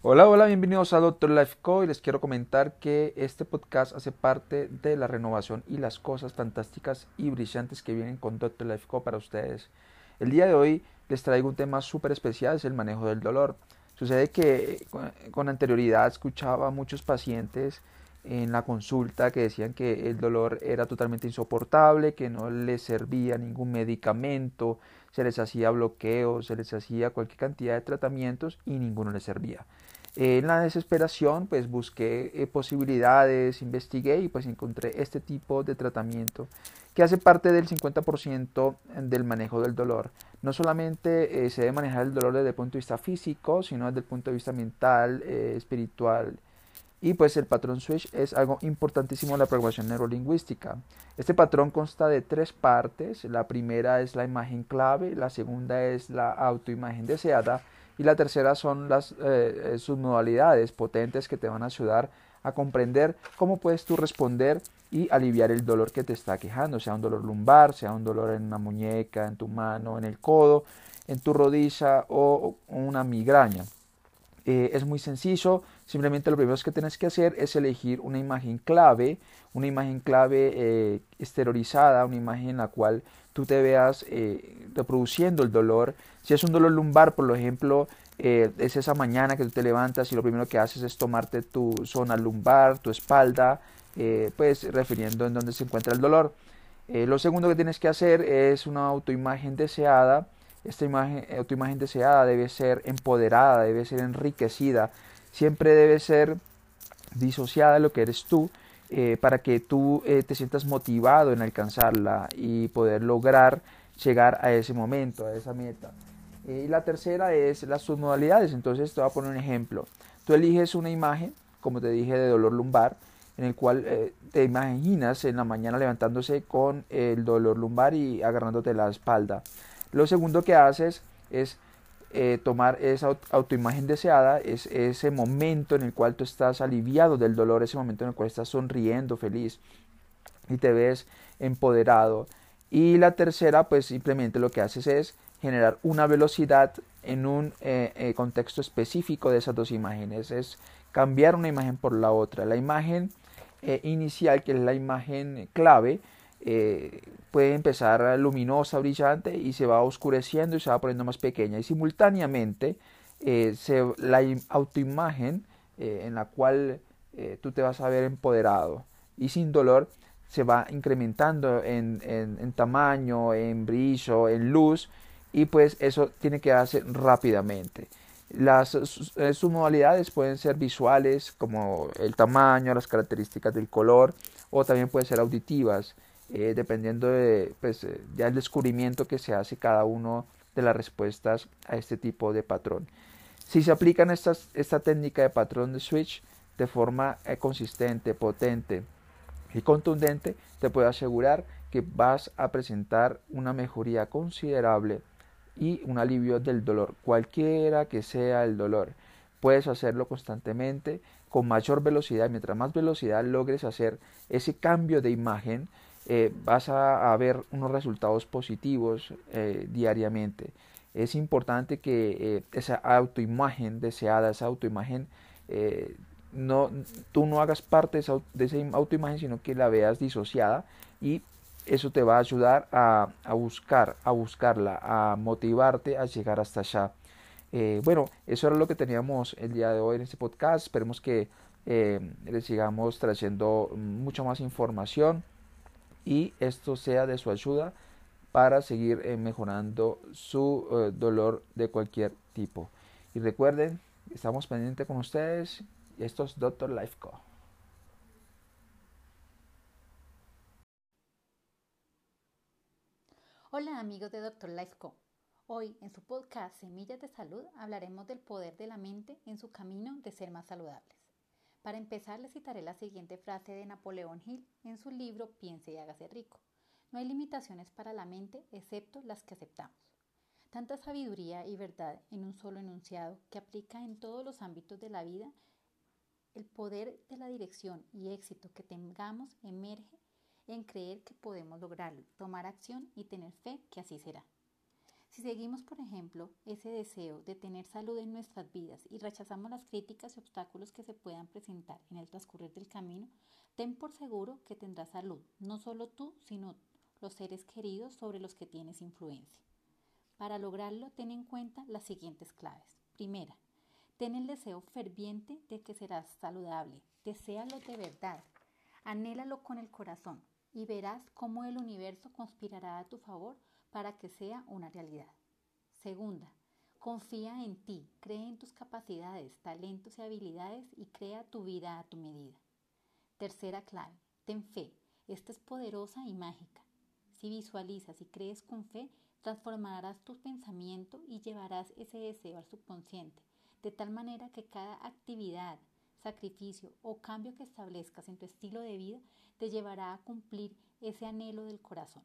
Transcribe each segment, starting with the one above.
Hola, hola, bienvenidos a Doctor Life Co. Y les quiero comentar que este podcast hace parte de la renovación y las cosas fantásticas y brillantes que vienen con Doctor Life Co. para ustedes. El día de hoy les traigo un tema súper especial, es el manejo del dolor. Sucede que con anterioridad escuchaba a muchos pacientes en la consulta que decían que el dolor era totalmente insoportable, que no les servía ningún medicamento, se les hacía bloqueo, se les hacía cualquier cantidad de tratamientos y ninguno les servía. En la desesperación pues busqué eh, posibilidades, investigué y pues encontré este tipo de tratamiento que hace parte del 50% del manejo del dolor. No solamente eh, se debe manejar el dolor desde el punto de vista físico, sino desde el punto de vista mental, eh, espiritual y pues el patrón switch es algo importantísimo en la programación neurolingüística. Este patrón consta de tres partes. La primera es la imagen clave, la segunda es la autoimagen deseada y la tercera son las eh, sus modalidades potentes que te van a ayudar a comprender cómo puedes tú responder y aliviar el dolor que te está quejando, sea un dolor lumbar, sea un dolor en una muñeca, en tu mano, en el codo, en tu rodilla o una migraña. Eh, es muy sencillo, simplemente lo primero que tienes que hacer es elegir una imagen clave, una imagen clave eh, una imagen en la cual tú te veas eh, reproduciendo el dolor. Si es un dolor lumbar, por ejemplo, es esa mañana que tú te levantas y lo primero que haces es tomarte tu zona lumbar, tu espalda, pues refiriendo en dónde se encuentra el dolor. lo segundo que tienes que hacer es una autoimagen deseada esta imagen, eh, tu imagen deseada debe ser empoderada, debe ser enriquecida, siempre debe ser disociada de lo que eres tú eh, para que tú eh, te sientas motivado en alcanzarla y poder lograr llegar a ese momento, a esa meta. y la tercera es las submodalidades. Entonces te voy a poner un ejemplo. Tú eliges una imagen, como te dije, de dolor lumbar, en el cual te imaginas en la mañana levantándose con el dolor lumbar y agarrándote la espalda. Lo segundo que haces es eh, tomar esa autoimagen deseada, es ese momento en el cual tú estás aliviado del dolor, ese momento en el cual estás sonriendo, feliz y te ves empoderado. Y la tercera, pues simplemente lo que haces es generar una velocidad en un eh, eh, contexto específico de esas dos imágenes, es cambiar una imagen por la otra. La imagen inicial, que es la imagen clave, eh, puede empezar luminosa, brillante y se va oscureciendo y se va poniendo más pequeña. Y simultáneamente eh, la autoimagen eh, en la cual tú te vas a ver empoderado y sin dolor se va incrementando en, en tamaño, en brillo, en luz y pues eso tiene que darse rápidamente. Las submodalidades pueden ser visuales como el tamaño, las características del color o también pueden ser auditivas eh, dependiendo de pues, eh, ya el descubrimiento que se hace cada uno de las respuestas a este tipo de patrón. Si se aplican estas, esta técnica de patrón de switch de forma eh, consistente, potente y contundente, te puedo asegurar que vas a presentar una mejoría considerable y un alivio del dolor, cualquiera que sea el dolor. Puedes hacerlo constantemente con mayor velocidad. Mientras más velocidad logres hacer ese cambio de imagen, eh, vas a, ver unos resultados positivos eh, diariamente. Es importante que eh, esa autoimagen deseada, esa autoimagen, no, tú no hagas parte de esa, de esa, autoimagen, sino que la veas disociada y eso te va a ayudar a, a buscar, a buscarla, a motivarte a llegar hasta allá. bueno, eso era lo que teníamos el día de hoy en este podcast. Esperemos que les sigamos trayendo mucha más información y esto sea de su ayuda para seguir eh, mejorando su eh, dolor de cualquier tipo. Y recuerden, estamos pendientes con ustedes. Esto es Doctor Life Co. Hola amigos de Doctor Life Co. Hoy en su podcast Semillas de Salud hablaremos del poder de la mente en su camino de ser más saludables. Para empezar, le citaré la siguiente frase de Napoleón Hill en su libro Piense y hágase rico. No hay limitaciones para la mente excepto las que aceptamos. Tanta sabiduría y verdad en un solo enunciado que aplica en todos los ámbitos de la vida, el poder de la dirección y éxito que tengamos emerge en creer que podemos lograrlo, tomar acción y tener fe que así será. Si seguimos, por ejemplo, ese deseo de tener salud en nuestras vidas y rechazamos las críticas y obstáculos que se puedan presentar en el transcurrir del camino, ten por seguro que tendrás salud, no solo tú, sino los seres queridos sobre los que tienes influencia. Para lograrlo, ten en cuenta las siguientes claves. Primera, ten el deseo ferviente de que serás saludable. Desealo de verdad. Anhélalo con el corazón y verás cómo el universo conspirará a tu favor para que sea una realidad. Segunda, confía en ti, cree en tus capacidades, talentos y habilidades y crea tu vida a tu medida. Tercera clave, ten fe. Esta es poderosa y mágica. Si visualizas y crees con fe, transformarás tu pensamiento y llevarás ese deseo al subconsciente, de tal manera que cada actividad, sacrificio o cambio que establezcas en tu estilo de vida te llevará a cumplir ese anhelo del corazón.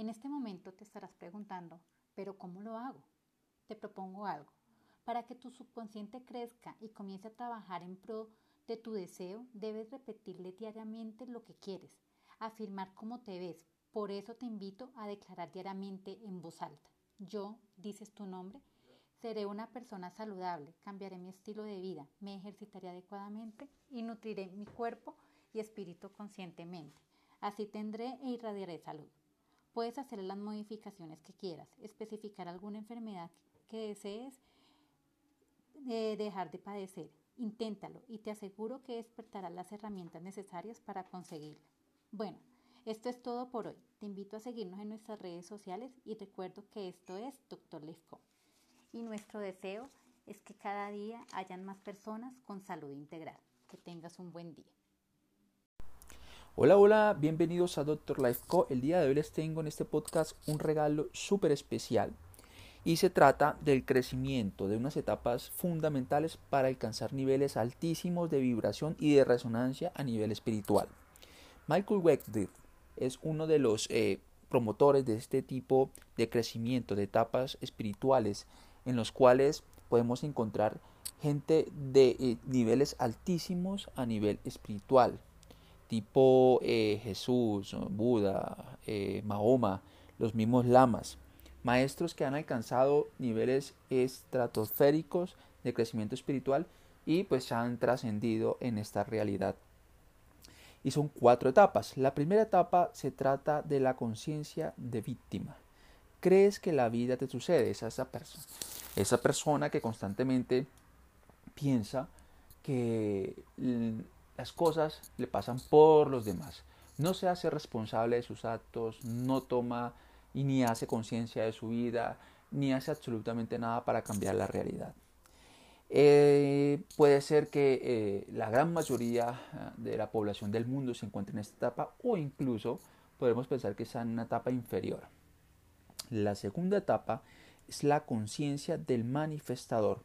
En este momento te estarás preguntando, ¿pero cómo lo hago? Te propongo algo. Para que tu subconsciente crezca y comience a trabajar en pro de tu deseo, debes repetirle diariamente lo que quieres, afirmar cómo te ves. Por eso te invito a declarar diariamente en voz alta. Yo, dices tu nombre, seré una persona saludable, cambiaré mi estilo de vida, me ejercitaré adecuadamente y nutriré mi cuerpo y espíritu conscientemente. Así tendré e irradiaré salud. Puedes hacer las modificaciones que quieras, especificar alguna enfermedad que desees de dejar de padecer. Inténtalo y te aseguro que despertarás las herramientas necesarias para conseguirlo. Bueno, esto es todo por hoy. Te invito a seguirnos en nuestras redes sociales y recuerdo que esto es Dr. Lefko. Y nuestro deseo es que cada día hayan más personas con salud integral. Que tengas un buen día. Hola, hola, bienvenidos a Doctor Life Co. El día de hoy les tengo en este podcast un regalo súper especial y se trata del crecimiento de unas etapas fundamentales para alcanzar niveles altísimos de vibración y de resonancia a nivel espiritual. Michael Wexford es uno de los eh, promotores de este tipo de crecimiento de etapas espirituales en los cuales podemos encontrar gente de eh, niveles altísimos a nivel espiritual tipo eh, Jesús, Buda, eh, Mahoma, los mismos lamas, maestros que han alcanzado niveles estratosféricos de crecimiento espiritual y pues han trascendido en esta realidad. Y son cuatro etapas. La primera etapa se trata de la conciencia de víctima. Crees que la vida te sucede, es esa persona. Esa persona que constantemente piensa que las cosas le pasan por los demás. No se hace responsable de sus actos, no toma y ni hace conciencia de su vida, ni hace absolutamente nada para cambiar la realidad. Eh, puede ser que eh, la gran mayoría ah, de la población del mundo se encuentre en esta etapa o incluso podemos pensar que está en una etapa inferior. La segunda etapa es la conciencia del manifestador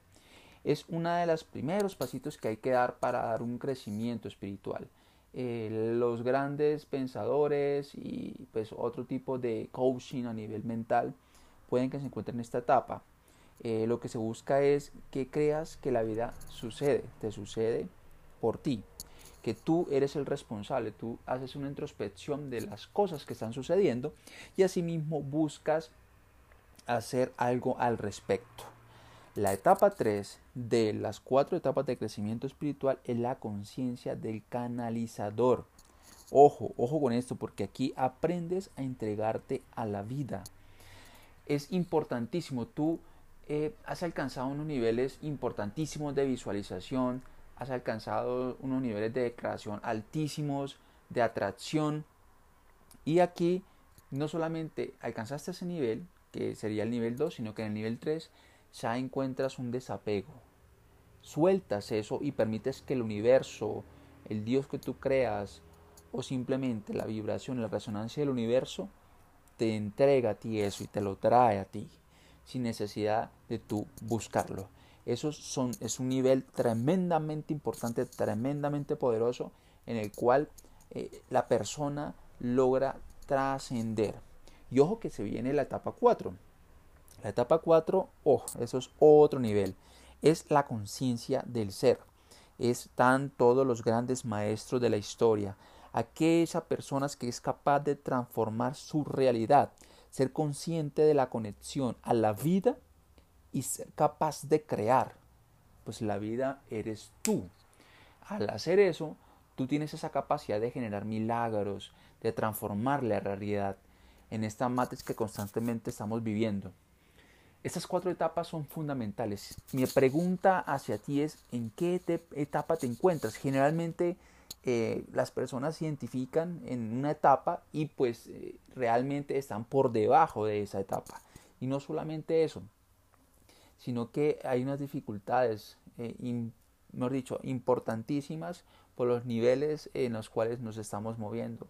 es uno de los primeros pasitos que hay que dar para dar un crecimiento espiritual. Eh, los grandes pensadores y pues otro tipo de coaching a nivel mental pueden que se encuentren en esta etapa. Eh, lo que se busca es que creas que la vida sucede, te sucede por ti, que tú eres el responsable, tú haces una introspección de las cosas que están sucediendo y asimismo buscas hacer algo al respecto. La etapa 3 de las cuatro etapas de crecimiento espiritual es la conciencia del canalizador. Ojo, ojo con esto, porque aquí aprendes a entregarte a la vida. Es importantísimo, tú eh, has alcanzado unos niveles importantísimos de visualización, has alcanzado unos niveles de declaración altísimos, de atracción. Y aquí no solamente alcanzaste ese nivel, que sería el nivel 2, sino que en el nivel 3 ya encuentras un desapego. Sueltas eso y permites que el universo, el Dios que tú creas, o simplemente la vibración, la resonancia del universo, te entrega a ti eso y te lo trae a ti, sin necesidad de tú buscarlo. Eso es un nivel tremendamente importante, tremendamente poderoso, en el cual eh, la persona logra trascender. Y ojo que se viene la etapa 4. La etapa 4, ojo, eso es otro nivel. Es la conciencia del ser. Están todos los grandes maestros de la historia. Aquellas personas que es capaz de transformar su realidad. ser consciente de la conexión a la vida y ser capaz de crear. Pues la vida eres tú. Al hacer eso, tú tienes esa capacidad de generar milagros, de transformar la realidad en esta matriz que constantemente estamos viviendo. Estas cuatro etapas son fundamentales. Mi pregunta hacia ti es, ¿en qué etapa te encuentras? Generalmente eh, las personas se identifican en una etapa y pues eh, realmente están por debajo de esa etapa. Y no solamente eso, sino que hay unas dificultades, eh, mejor dicho, importantísimas por los niveles en los cuales nos estamos moviendo.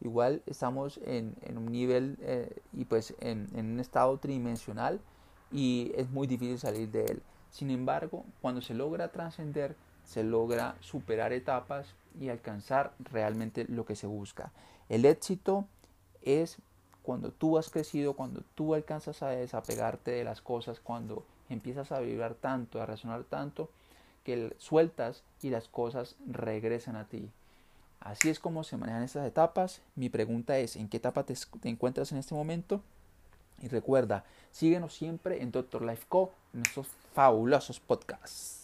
Igual estamos en, un nivel y pues en un estado tridimensional y es muy difícil salir de él. Sin embargo, cuando se logra trascender, se logra superar etapas y alcanzar realmente lo que se busca. El éxito es cuando tú has crecido, cuando tú alcanzas a desapegarte de las cosas, cuando empiezas a vibrar tanto, a resonar tanto, que sueltas y las cosas regresan a ti. Así es como se manejan estas etapas. Mi pregunta es, ¿en qué etapa te, te encuentras en este momento? Y recuerda, síguenos siempre en Doctor Life Co, en estos fabulosos podcasts.